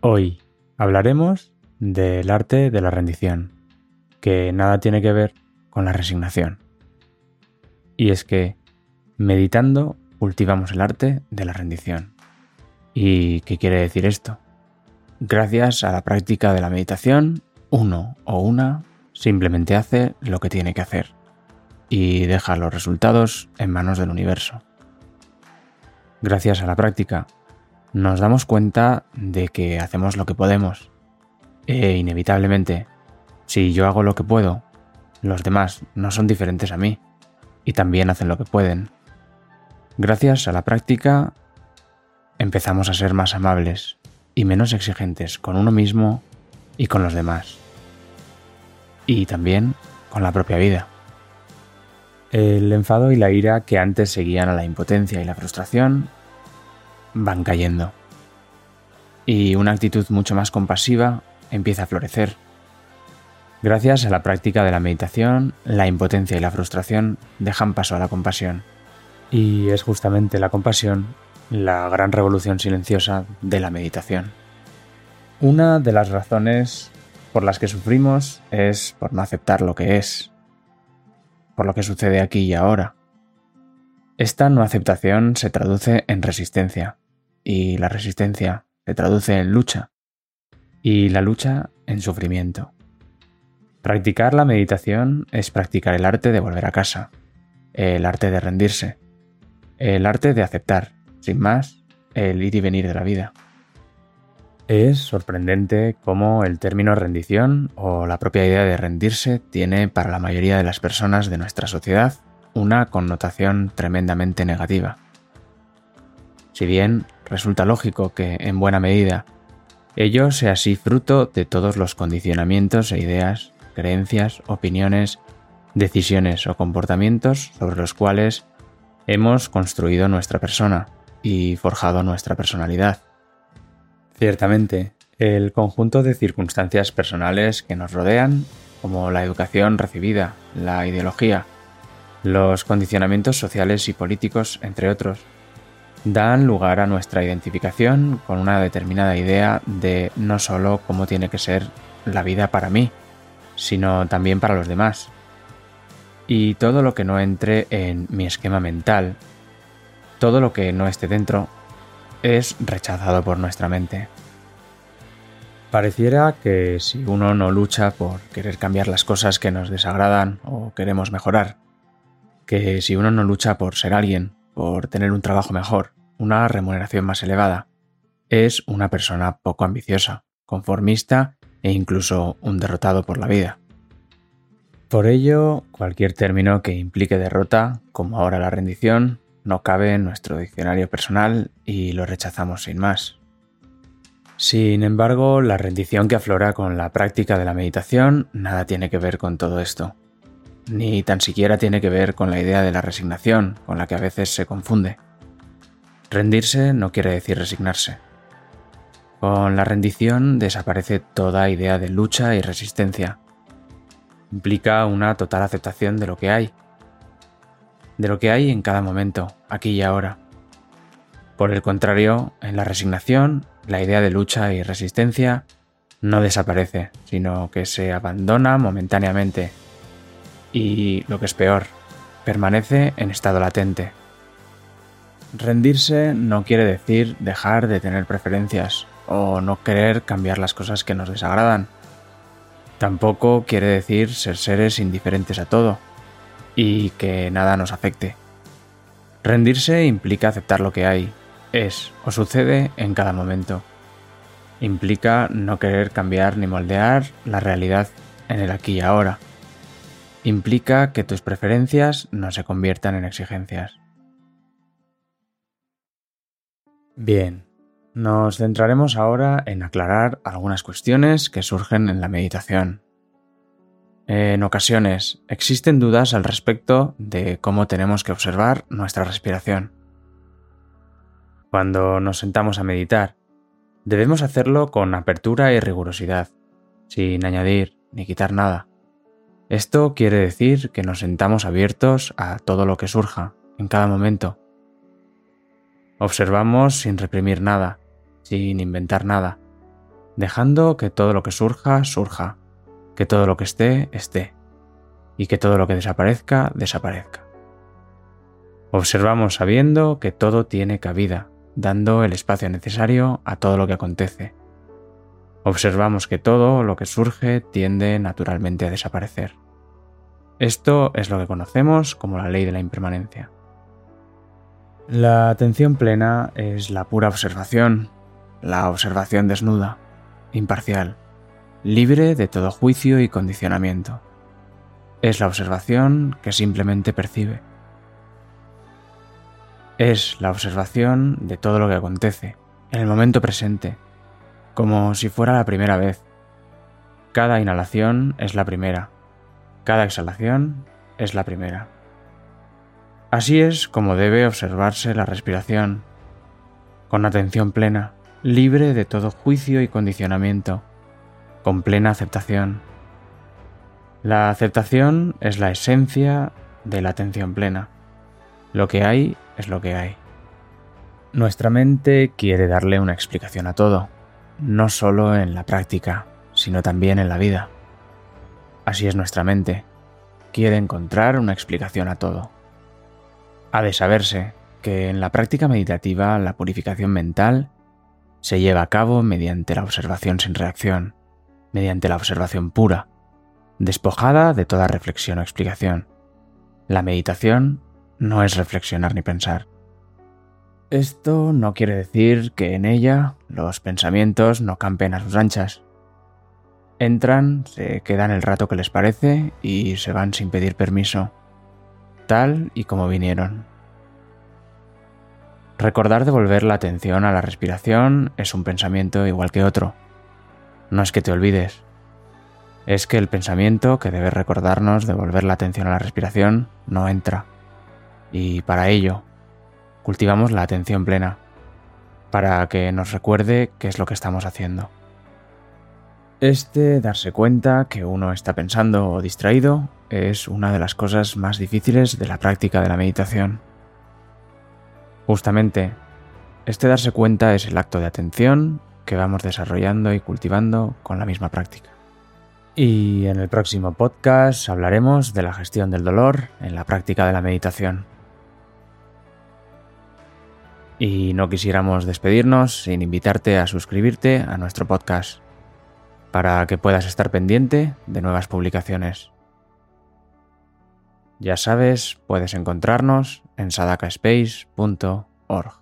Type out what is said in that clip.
Hoy hablaremos del arte de la rendición, que nada tiene que ver con la resignación. Y es que, meditando, cultivamos el arte de la rendición. ¿Y qué quiere decir esto? Gracias a la práctica de la meditación, uno o una simplemente hace lo que tiene que hacer y deja los resultados en manos del universo. Gracias a la práctica, nos damos cuenta de que hacemos lo que podemos e inevitablemente, si yo hago lo que puedo, los demás no son diferentes a mí y también hacen lo que pueden. Gracias a la práctica, empezamos a ser más amables y menos exigentes con uno mismo y con los demás. Y también con la propia vida. El enfado y la ira que antes seguían a la impotencia y la frustración van cayendo. Y una actitud mucho más compasiva empieza a florecer. Gracias a la práctica de la meditación, la impotencia y la frustración dejan paso a la compasión. Y es justamente la compasión la gran revolución silenciosa de la meditación. Una de las razones por las que sufrimos es por no aceptar lo que es, por lo que sucede aquí y ahora. Esta no aceptación se traduce en resistencia, y la resistencia se traduce en lucha, y la lucha en sufrimiento. Practicar la meditación es practicar el arte de volver a casa, el arte de rendirse, el arte de aceptar, sin más, el ir y venir de la vida. Es sorprendente cómo el término rendición o la propia idea de rendirse tiene para la mayoría de las personas de nuestra sociedad una connotación tremendamente negativa. Si bien resulta lógico que, en buena medida, ello sea así fruto de todos los condicionamientos e ideas, creencias, opiniones, decisiones o comportamientos sobre los cuales hemos construido nuestra persona, y forjado nuestra personalidad. Ciertamente, el conjunto de circunstancias personales que nos rodean, como la educación recibida, la ideología, los condicionamientos sociales y políticos, entre otros, dan lugar a nuestra identificación con una determinada idea de no solo cómo tiene que ser la vida para mí, sino también para los demás. Y todo lo que no entre en mi esquema mental todo lo que no esté dentro es rechazado por nuestra mente. Pareciera que si uno no lucha por querer cambiar las cosas que nos desagradan o queremos mejorar, que si uno no lucha por ser alguien, por tener un trabajo mejor, una remuneración más elevada, es una persona poco ambiciosa, conformista e incluso un derrotado por la vida. Por ello, cualquier término que implique derrota, como ahora la rendición, no cabe en nuestro diccionario personal y lo rechazamos sin más. Sin embargo, la rendición que aflora con la práctica de la meditación nada tiene que ver con todo esto, ni tan siquiera tiene que ver con la idea de la resignación, con la que a veces se confunde. Rendirse no quiere decir resignarse. Con la rendición desaparece toda idea de lucha y resistencia. Implica una total aceptación de lo que hay, de lo que hay en cada momento, aquí y ahora. Por el contrario, en la resignación, la idea de lucha y resistencia no desaparece, sino que se abandona momentáneamente y, lo que es peor, permanece en estado latente. Rendirse no quiere decir dejar de tener preferencias o no querer cambiar las cosas que nos desagradan. Tampoco quiere decir ser seres indiferentes a todo y que nada nos afecte. Rendirse implica aceptar lo que hay, es o sucede en cada momento. Implica no querer cambiar ni moldear la realidad en el aquí y ahora. Implica que tus preferencias no se conviertan en exigencias. Bien, nos centraremos ahora en aclarar algunas cuestiones que surgen en la meditación. En ocasiones existen dudas al respecto de cómo tenemos que observar nuestra respiración. Cuando nos sentamos a meditar, debemos hacerlo con apertura y rigurosidad, sin añadir ni quitar nada. Esto quiere decir que nos sentamos abiertos a todo lo que surja, en cada momento. Observamos sin reprimir nada, sin inventar nada. dejando que todo lo que surja, surja, que todo lo que esté, esté, y que todo lo que desaparezca, desaparezca. Observamos sabiendo que todo tiene cabida, dando el espacio necesario a todo lo que acontece. Observamos que todo lo que surge tiende naturalmente a desaparecer. Esto es lo que conocemos como la ley de la impermanencia. La atención plena es la pura observación, la observación desnuda, imparcial, libre de todo juicio y condicionamiento. Es la observación que simplemente percibe es la observación de todo lo que acontece, en el momento presente, como si fuera la primera vez. Cada inhalación es la primera, cada exhalación es la primera. Así es como debe observarse la respiración, con atención plena, libre de todo juicio y condicionamiento, con plena aceptación. La aceptación es la esencia de la atención plena. Lo que hay es lo que hay. Nuestra mente quiere darle una explicación a todo, no solo en la práctica, sino también en la vida. Así es nuestra mente, quiere encontrar una explicación a todo. Ha de saberse que en la práctica meditativa la purificación mental se lleva a cabo mediante la observación sin reacción, mediante la observación pura, despojada de toda reflexión o explicación. La meditación no es reflexionar ni pensar. Esto no quiere decir que en ella los pensamientos no campen a sus anchas. Entran, se quedan el rato que les parece y se van sin pedir permiso, tal y como vinieron. Recordar devolver la atención a la respiración es un pensamiento igual que otro. No es que te olvides, es que el pensamiento que debe recordarnos devolver la atención a la respiración no entra y para ello cultivamos la atención plena, para que nos recuerde qué es lo que estamos haciendo. Este darse cuenta que uno está pensando o distraído es una de las cosas más difíciles de la práctica de la meditación. Justamente, este darse cuenta es el acto de atención que vamos desarrollando y cultivando con la misma práctica. Y en el próximo podcast hablaremos de la gestión del dolor en la práctica de la meditación. Y no quisiéramos despedirnos sin invitarte a suscribirte a nuestro podcast para que puedas estar pendiente de nuevas publicaciones. Ya sabes, puedes encontrarnos en sadakaspace.org.